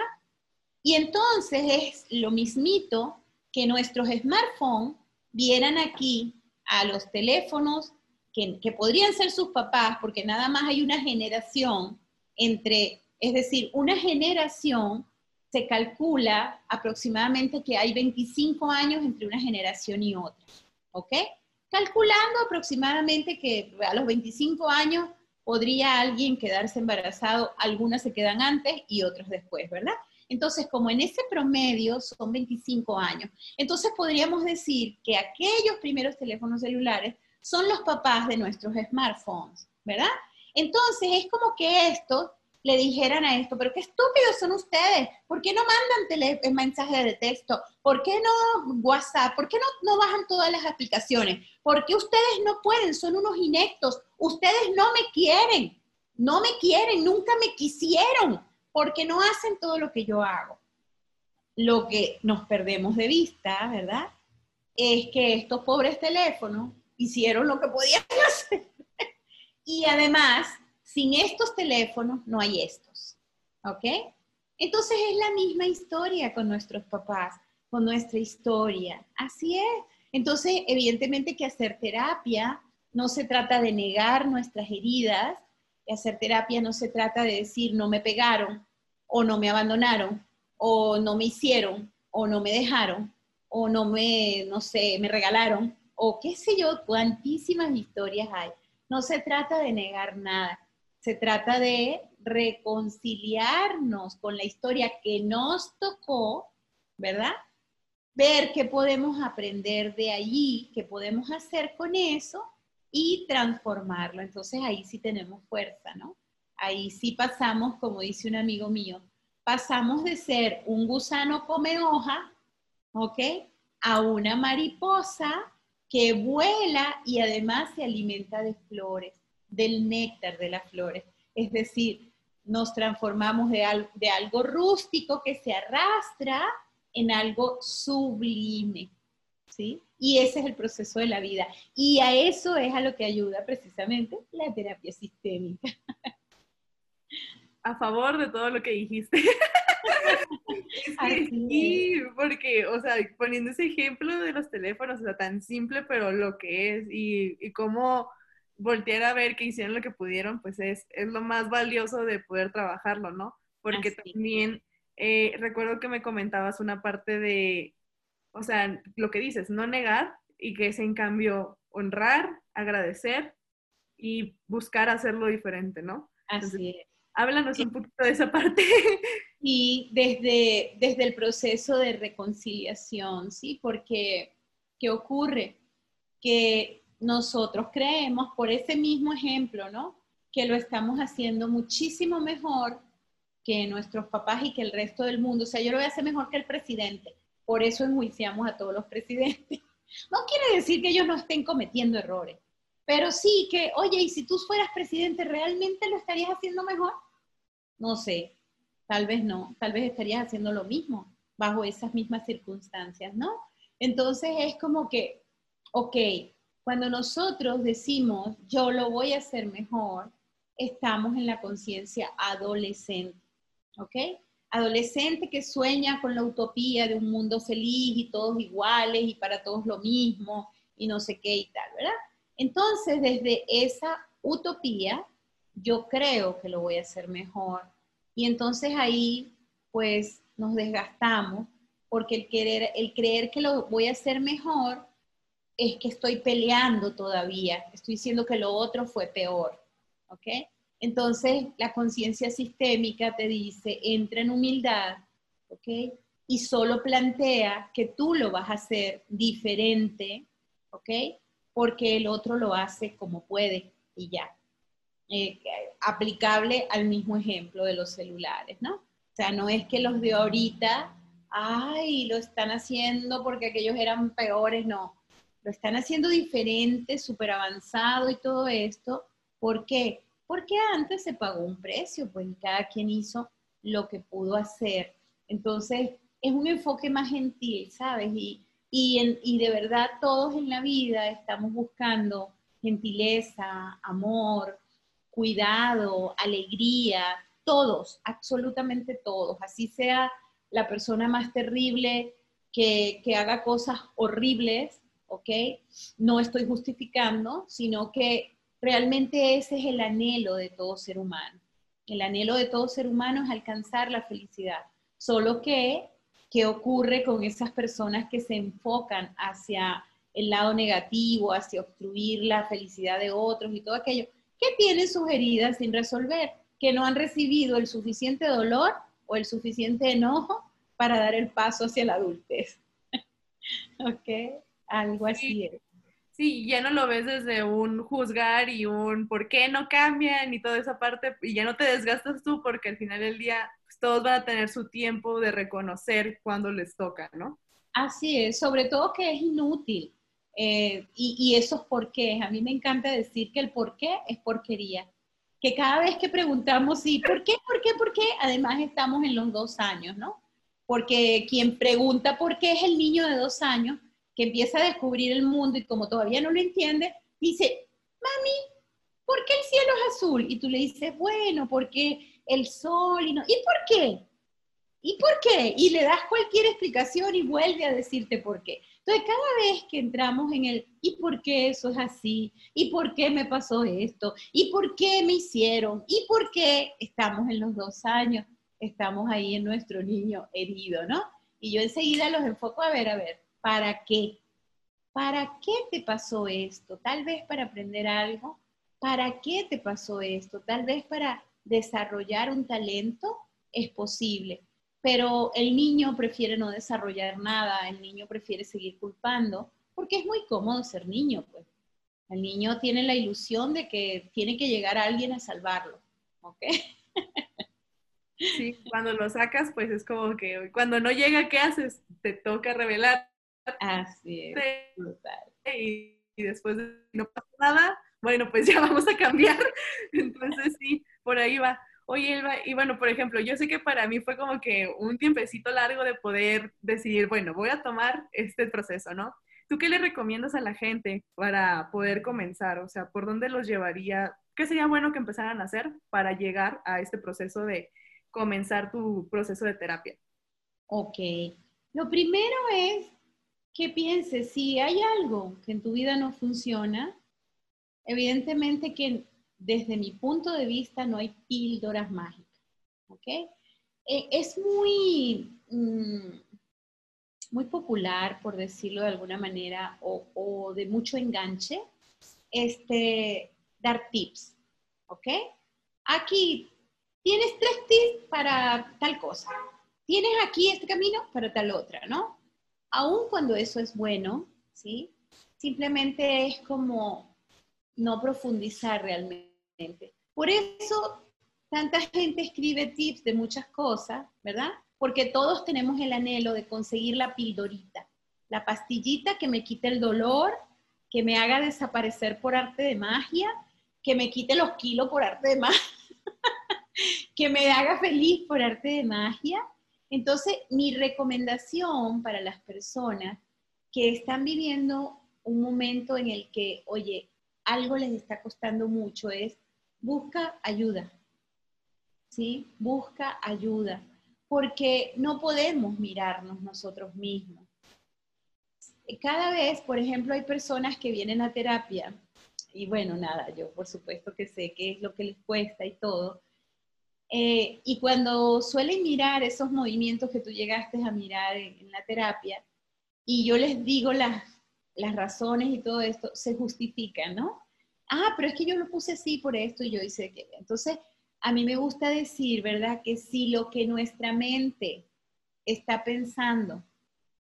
Y entonces es lo mismito que nuestros smartphones vieran aquí a los teléfonos que, que, podrían ser sus papás, porque nada más hay una generación entre, es decir, una generación se calcula aproximadamente que hay 25 años entre una generación y otra, ¿ok? Calculando aproximadamente que a los 25 años podría alguien quedarse embarazado, algunas se quedan antes y otros después, ¿verdad? Entonces, como en ese promedio son 25 años, entonces podríamos decir que aquellos primeros teléfonos celulares son los papás de nuestros smartphones, ¿verdad? Entonces, es como que estos le dijeran a esto, pero qué estúpidos son ustedes, ¿por qué no mandan eh, mensajes de texto? ¿Por qué no WhatsApp? ¿Por qué no, no bajan todas las aplicaciones? ¿Por qué ustedes no pueden? Son unos inectos, ustedes no me quieren, no me quieren, nunca me quisieron, porque no hacen todo lo que yo hago. Lo que nos perdemos de vista, ¿verdad? Es que estos pobres teléfonos hicieron lo que podían hacer. y además sin estos teléfonos no hay estos. ¿Ok? Entonces es la misma historia con nuestros papás, con nuestra historia. Así es. Entonces, evidentemente que hacer terapia no se trata de negar nuestras heridas, hacer terapia no se trata de decir no me pegaron, o no me abandonaron, o no me hicieron, o no me dejaron, o no me, no sé, me regalaron, o qué sé yo, cuantísimas historias hay. No se trata de negar nada, se trata de reconciliarnos con la historia que nos tocó, ¿verdad? Ver qué podemos aprender de allí, qué podemos hacer con eso y transformarlo. Entonces ahí sí tenemos fuerza, ¿no? Ahí sí pasamos, como dice un amigo mío, pasamos de ser un gusano come hoja, ¿ok? A una mariposa que vuela y además se alimenta de flores del néctar de las flores. Es decir, nos transformamos de, algo rústico que se arrastra en algo sublime. ¿Sí? Y ese es el proceso de la vida. Y a eso es a lo que ayuda precisamente la terapia sistémica. A favor de todo lo que dijiste. sí, porque, o sea, poniendo ese ejemplo de los teléfonos, o sea, tan simple, pero lo que es, y, y cómo voltear a ver que hicieron lo que pudieron, pues es, es lo más valioso de poder trabajarlo, ¿no? Porque también eh, recuerdo que me comentabas una parte de, o sea, lo que dices, no negar y que es en cambio honrar, agradecer y buscar hacerlo diferente, ¿no? Así es. Háblanos un poquito de esa parte. Y desde, desde el proceso de reconciliación, ¿sí? Porque, ¿qué ocurre? Que nosotros creemos, por ese mismo ejemplo, ¿no? Que lo estamos haciendo muchísimo mejor que nuestros papás y que el resto del mundo. O sea, yo lo voy a hacer mejor que el presidente. Por eso enjuiciamos a todos los presidentes. No quiere decir que ellos no estén cometiendo errores, pero sí que, oye, y si tú fueras presidente, ¿realmente lo estarías haciendo mejor? No sé, tal vez no, tal vez estarías haciendo lo mismo bajo esas mismas circunstancias, ¿no? Entonces es como que, ok, cuando nosotros decimos, yo lo voy a hacer mejor, estamos en la conciencia adolescente, ¿ok? Adolescente que sueña con la utopía de un mundo feliz y todos iguales y para todos lo mismo y no sé qué y tal, ¿verdad? Entonces, desde esa utopía, yo creo que lo voy a hacer mejor. Y entonces ahí, pues, nos desgastamos porque el, querer, el creer que lo voy a hacer mejor es que estoy peleando todavía, estoy diciendo que lo otro fue peor. ¿ok? Entonces, la conciencia sistémica te dice, entra en humildad, ¿ok? Y solo plantea que tú lo vas a hacer diferente, ¿ok? Porque el otro lo hace como puede y ya. Eh, aplicable al mismo ejemplo de los celulares, ¿no? O sea, no es que los de ahorita, ay, lo están haciendo porque aquellos eran peores, no. Lo están haciendo diferente, súper avanzado y todo esto, ¿Por qué? Porque antes se pagó un precio, pues cada quien hizo lo que pudo hacer. Entonces, es un enfoque más gentil, ¿sabes? Y, y, de verdad todos en la vida estamos buscando gentileza, amor, cuidado, alegría, todos, absolutamente todos, así sea la persona más terrible que, que haga cosas horribles, ¿ok? No estoy justificando, sino que Realmente ese es el anhelo de todo ser humano. El anhelo de todo ser humano es alcanzar la felicidad. Solo que, ¿qué ocurre con esas personas que se enfocan hacia el lado negativo, hacia obstruir la felicidad de otros y todo aquello? que tienen sus heridas sin resolver? Que no han recibido el suficiente dolor o el suficiente enojo para dar el paso hacia la adultez. ¿Ok? Algo así es. Sí, ya no lo ves desde un juzgar y un por qué no cambian y toda esa parte, y ya no te desgastas tú porque al final del día pues, todos van a tener su tiempo de reconocer cuando les toca, ¿no? Así es, sobre todo que es inútil. Eh, y, y esos por qué, a mí me encanta decir que el por qué es porquería. Que cada vez que preguntamos, sí, ¿por qué, por qué, por qué? Además estamos en los dos años, ¿no? Porque quien pregunta por qué es el niño de dos años, empieza a descubrir el mundo y como todavía no lo entiende, dice, mami, ¿por qué el cielo es azul? Y tú le dices, bueno, porque el sol y no. ¿Y por qué? ¿Y por qué? Y le das cualquier explicación y vuelve a decirte por qué. Entonces, cada vez que entramos en el ¿y por qué eso es así? ¿Y por qué me pasó esto? ¿Y por qué me hicieron? ¿Y por qué estamos en los dos años? Estamos ahí en nuestro niño herido, ¿no? Y yo enseguida los enfoco a ver, a ver, ¿Para qué? ¿Para qué te pasó esto? Tal vez para aprender algo. ¿Para qué te pasó esto? Tal vez para desarrollar un talento es posible. Pero el niño prefiere no desarrollar nada, el niño prefiere seguir culpando, porque es muy cómodo ser niño, pues. El niño tiene la ilusión de que tiene que llegar alguien a salvarlo, ¿ok? Sí, cuando lo sacas, pues es como que cuando no llega, ¿qué haces? Te toca revelar Así es. Y, después de no pasa nada, bueno, pues ya vamos a cambiar. Entonces sí, por ahí va. Oye, Elba, y bueno, por ejemplo, yo sé que para mí fue como que un tiempecito largo de poder decidir, bueno, voy a tomar este proceso, ¿no? ¿Tú qué le recomiendas a la gente para poder comenzar? O sea, ¿por dónde los llevaría? ¿Qué sería bueno que empezaran a hacer para llegar a este proceso de comenzar tu proceso de terapia? Ok. Lo primero es que pienses, si hay algo que en tu vida no funciona, evidentemente que desde mi punto de vista no hay píldoras mágicas. ¿Ok? E, es muy, mm, muy popular, por decirlo de alguna manera, o, de mucho enganche, este, dar tips. ¿Ok? Aquí tienes tres tips para tal cosa. Tienes aquí este camino para tal otra, ¿no? Aun cuando eso es bueno, ¿sí? Simplemente es como no profundizar realmente. Por eso tanta gente escribe tips de muchas cosas, ¿verdad? porque todos tenemos el anhelo de conseguir la pildorita, la pastillita que me quite el dolor, que me haga desaparecer por arte de magia, que me quite los kilos por arte de magia, que me haga feliz por arte de magia. Entonces, mi recomendación para las personas que están viviendo un momento en el que, oye, algo les está costando mucho es busca ayuda. ¿Sí? Busca ayuda, porque no podemos mirarnos nosotros mismos. Cada vez, por ejemplo, hay personas que vienen a terapia y bueno, nada, yo por supuesto que sé qué es lo que les cuesta y todo. Eh, y cuando suelen mirar esos movimientos que tú llegaste a mirar en la terapia, y yo les digo las, las razones y todo esto, se justifican, ¿no? Ah, pero es que yo lo puse así por esto y yo hice que... Entonces, a mí me gusta decir, ¿verdad? Que si lo que nuestra mente está pensando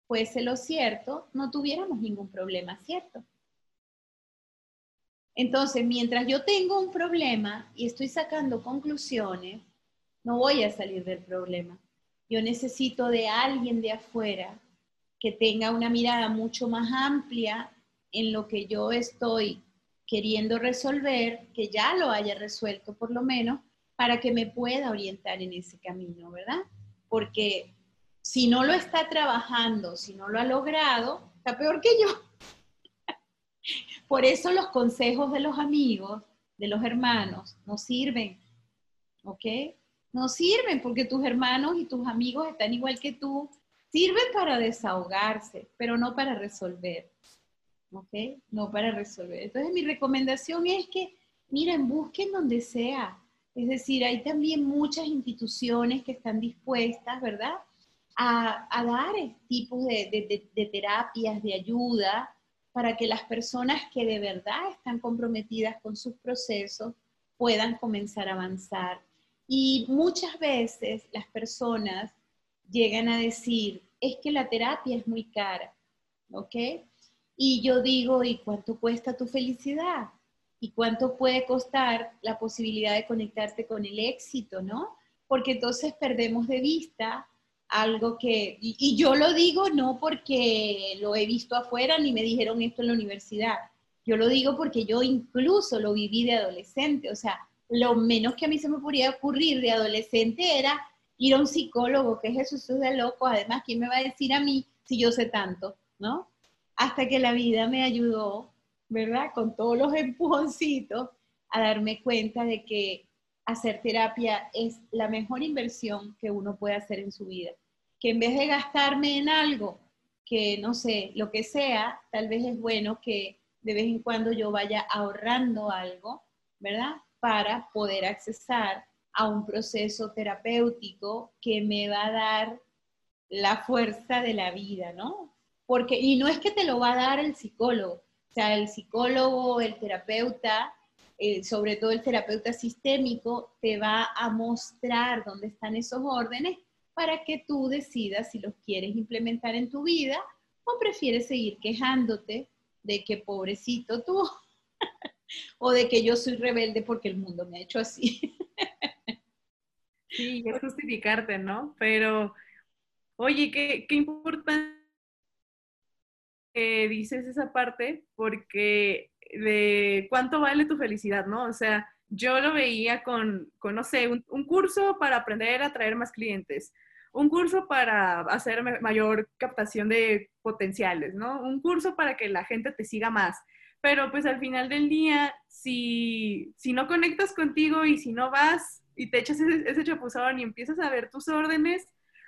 fuese lo cierto, no tuviéramos ningún problema, ¿cierto? Entonces, mientras yo tengo un problema y estoy sacando conclusiones, no voy a salir del problema. Yo necesito de alguien de afuera que tenga una mirada mucho más amplia en lo que yo estoy queriendo resolver, que ya lo haya resuelto por lo menos, para que me pueda orientar en ese camino, ¿verdad? Porque si no lo está trabajando, si no lo ha logrado, está peor que yo. Por eso los consejos de los amigos, de los hermanos, no sirven, ¿ok? No sirven porque tus hermanos y tus amigos están igual que tú, Sirve para desahogarse, pero no para resolver. ¿Ok? No para resolver. Entonces mi recomendación es que, miren, busquen donde sea. Es decir, hay también muchas instituciones que están dispuestas, ¿verdad? A, dar tipos de, de terapias, de ayuda, para que las personas que de verdad están comprometidas con sus procesos puedan comenzar a avanzar. Y muchas veces las personas llegan a decir, es que la terapia es muy cara, ¿ok? Y yo digo, ¿y cuánto cuesta tu felicidad? ¿Y cuánto puede costar la posibilidad de conectarte con el éxito, no? Porque entonces perdemos de vista algo que, y, yo lo digo no porque lo he visto afuera ni me dijeron esto en la universidad, yo lo digo porque yo incluso lo viví de adolescente, o sea, lo menos que a mí se me podría ocurrir de adolescente era ir a un psicólogo, que es es de loco, además, ¿quién me va a decir a mí si yo sé tanto? ¿No? Hasta que la vida me ayudó, ¿verdad? Con todos los empujoncitos, a darme cuenta de que hacer terapia es la mejor inversión que uno puede hacer en su vida. Que en vez de gastarme en algo que, no sé, lo que sea, tal vez es bueno que de vez en cuando yo vaya ahorrando algo, ¿verdad? Para poder accesar a un proceso terapéutico que me va a dar la fuerza de la vida, ¿no? Porque, y no es que te lo va a dar el psicólogo, o sea, el psicólogo, el terapeuta, eh, sobre todo el terapeuta sistémico, te va a mostrar dónde están esos órdenes para que tú decidas si los quieres implementar en tu vida o prefieres seguir quejándote de que pobrecito tú o de que yo soy rebelde porque el mundo me ha hecho así. Sí, es justificarte, ¿no? Pero, oye, qué, qué importante que dices esa parte, porque de cuánto vale tu felicidad, ¿no? O sea, yo lo veía con, con no sé, un, un, curso para aprender a traer más clientes, un curso para hacer mayor captación de potenciales, ¿no? Un curso para que la gente te siga más. Pero pues al final del día, si, si no conectas contigo y si no vas, y te echas ese, ese chapuzón y empiezas a ver tus órdenes,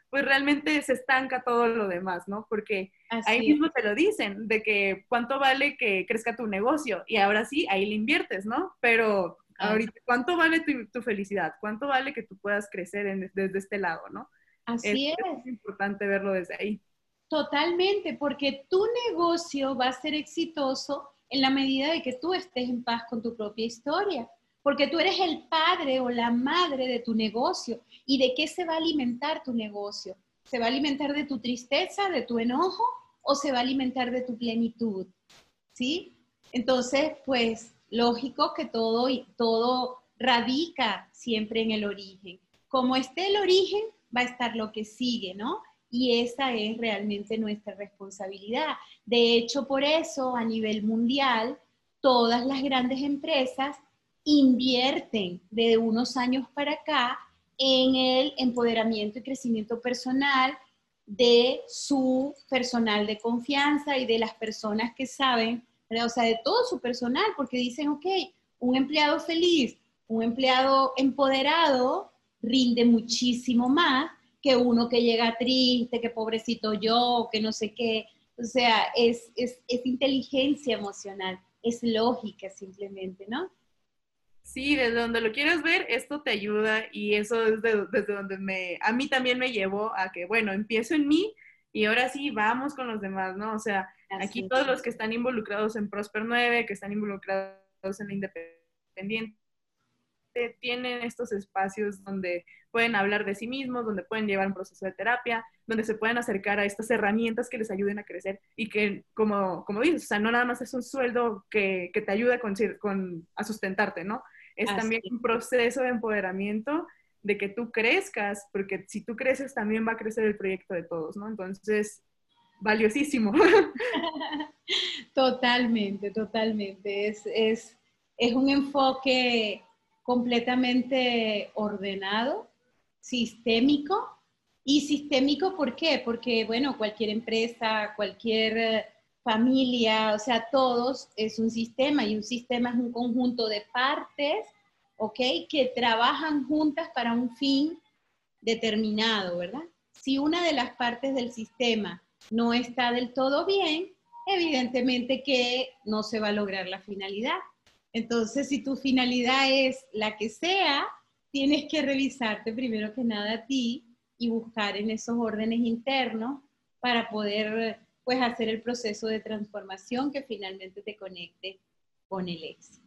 pues realmente se estanca todo lo demás, ¿no? Porque ahí mismo te lo dicen, de que cuánto vale que crezca tu negocio y ahora sí, ahí le inviertes, ¿no? Pero ahorita, ¿cuánto vale tu, felicidad? ¿Cuánto vale que tú puedas crecer desde este lado, ¿no? Así es, es. Es importante verlo desde ahí. Totalmente, porque tu negocio va a ser exitoso en la medida de que tú estés en paz con tu propia historia porque tú eres el padre o la madre de tu negocio. ¿Y de qué se va a alimentar tu negocio? ¿Se va a alimentar de tu tristeza, de tu enojo o se va a alimentar de tu plenitud? ¿Sí? Entonces, pues lógico que todo, todo radica siempre en el origen. Como esté el origen, va a estar lo que sigue, ¿no? Y esa es realmente nuestra responsabilidad. De hecho, por eso a nivel mundial, todas las grandes empresas invierten de unos años para acá en el empoderamiento y crecimiento personal de su personal de confianza y de las personas que saben, o sea, de todo su personal, porque dicen, ok, un empleado feliz, un empleado empoderado rinde muchísimo más que uno que llega triste, que pobrecito yo, que no sé qué. O sea, es, es, es inteligencia emocional, es lógica simplemente, ¿no? Sí, desde donde lo quieras ver, esto te ayuda y eso es desde donde me, a mí también me llevó a que, bueno, empiezo en mí y ahora sí, vamos con los demás, ¿no? O sea, aquí todos los que están involucrados en Prosper 9, que están involucrados en la Independiente, tienen estos espacios donde pueden hablar de sí mismos, donde pueden llevar un proceso de terapia, donde se pueden acercar a estas herramientas que les ayuden a crecer y que, como, como dices, o sea, no nada más es un sueldo que, que te ayuda con, con, a sustentarte, ¿no? es también un proceso de empoderamiento de que tú crezcas, porque si tú creces también va a crecer el proyecto de todos, ¿no? Entonces, valiosísimo. Totalmente, totalmente. Es, es, es un enfoque completamente ordenado, sistémico. Y sistémico, ¿por qué? Porque, bueno, cualquier empresa, cualquier familia, o sea, todos es un sistema y un sistema es un conjunto de partes, ¿ok? Que trabajan juntas para un fin determinado, ¿verdad? Si una de las partes del sistema no está del todo bien, evidentemente que no se va a lograr la finalidad. Entonces, si tu finalidad es la que sea, tienes que revisarte primero que nada a ti y buscar en esos órdenes internos para poder pues hacer el proceso de transformación que finalmente te conecte con el éxito.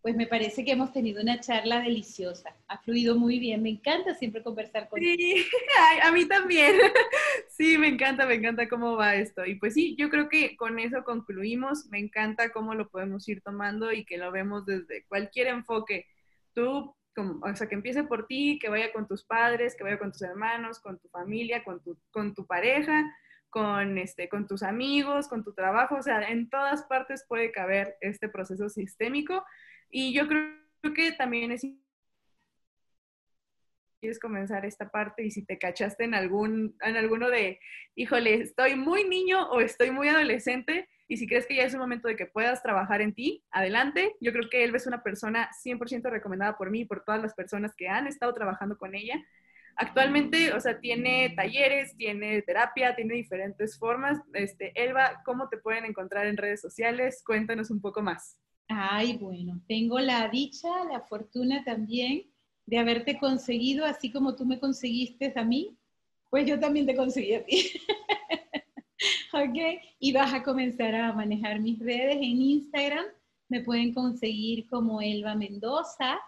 Pues me parece que hemos tenido una charla deliciosa, ha fluido muy bien, me encanta siempre conversar con Sí, a mí también. Sí, me encanta, me encanta cómo va esto. Y pues sí, yo creo que con eso concluimos, me encanta cómo lo podemos ir tomando y que lo vemos desde cualquier enfoque. Tú como, o sea, que empiece por ti, que vaya con tus padres, que vaya con tus hermanos, con tu familia, con tu, con tu pareja, con, este, con tus amigos, con tu trabajo, o sea, en todas partes puede caber este proceso sistémico. Y yo creo que también es quieres comenzar esta parte y si te cachaste en algún en alguno de, híjole, estoy muy niño o estoy muy adolescente y si crees que ya es un momento de que puedas trabajar en ti, adelante. Yo creo que él es una persona 100% recomendada por mí y por todas las personas que han estado trabajando con ella Actualmente, o sea, tiene talleres, tiene terapia, tiene diferentes formas. Este, Elba, ¿cómo te pueden encontrar en redes sociales? Cuéntanos un poco más. Ay, bueno, tengo la dicha, la fortuna también de haberte conseguido, así como tú me conseguiste a mí, pues yo también te conseguí a ti. ¿Ok? Y vas a comenzar a manejar mis redes en Instagram. Me pueden conseguir como Elba Mendoza,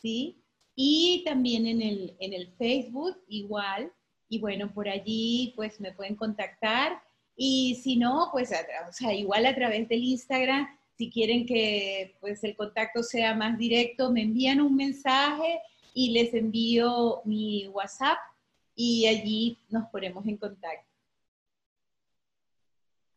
¿sí? Y también en el, en el Facebook igual. Y bueno, por allí pues me pueden contactar. Y si no, pues o sea, igual a través del Instagram, si quieren que pues el contacto sea más directo, me envían un mensaje y les envío mi WhatsApp y allí nos ponemos en contacto.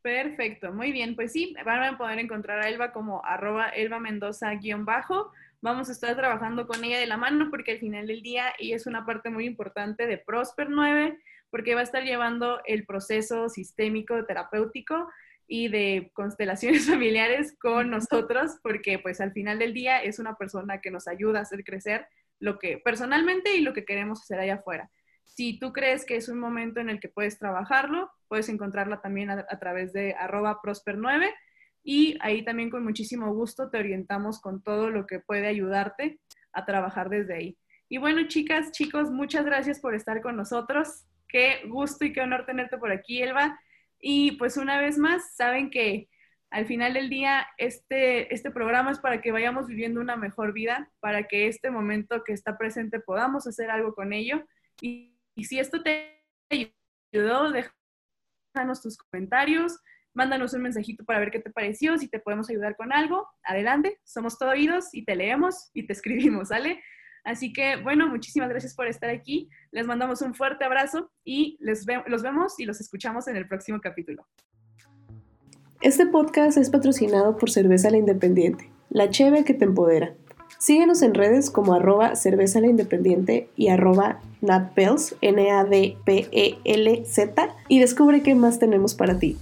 Perfecto, muy bien. Pues sí, van a poder encontrar a Elba como arroba Elba Mendoza-bajo vamos a estar trabajando con ella de la mano porque al final del día ella es una parte muy importante de Prosper 9 porque va a estar llevando el proceso sistémico terapéutico y de constelaciones familiares con nosotros porque pues al final del día es una persona que nos ayuda a hacer crecer lo que personalmente y lo que queremos hacer allá afuera. Si tú crees que es un momento en el que puedes trabajarlo, puedes encontrarla también a, través de arroba prosper9 y ahí también con muchísimo gusto te orientamos con todo lo que puede ayudarte a trabajar desde ahí. Y bueno, chicas, chicos, muchas gracias por estar con nosotros. Qué gusto y qué honor tenerte por aquí, Elba. Y pues una vez más, saben que al final del día este, este programa es para que vayamos viviendo una mejor vida, para que este momento que está presente podamos hacer algo con ello. Y si esto te ayudó, déjanos tus comentarios, mándanos un mensajito para ver qué te pareció, si te podemos ayudar con algo, adelante, somos todo oídos y te leemos y te escribimos, ¿sale? Así que, bueno, muchísimas gracias por estar aquí. Les mandamos un fuerte abrazo y les los vemos y los escuchamos en el próximo capítulo. Este podcast es patrocinado por Cerveza La Independiente, la cheve que te empodera. Síguenos en redes como arroba cerveza la independiente y arroba natpels, N-A-D-P-E-L-Z, y descubre qué más tenemos para ti.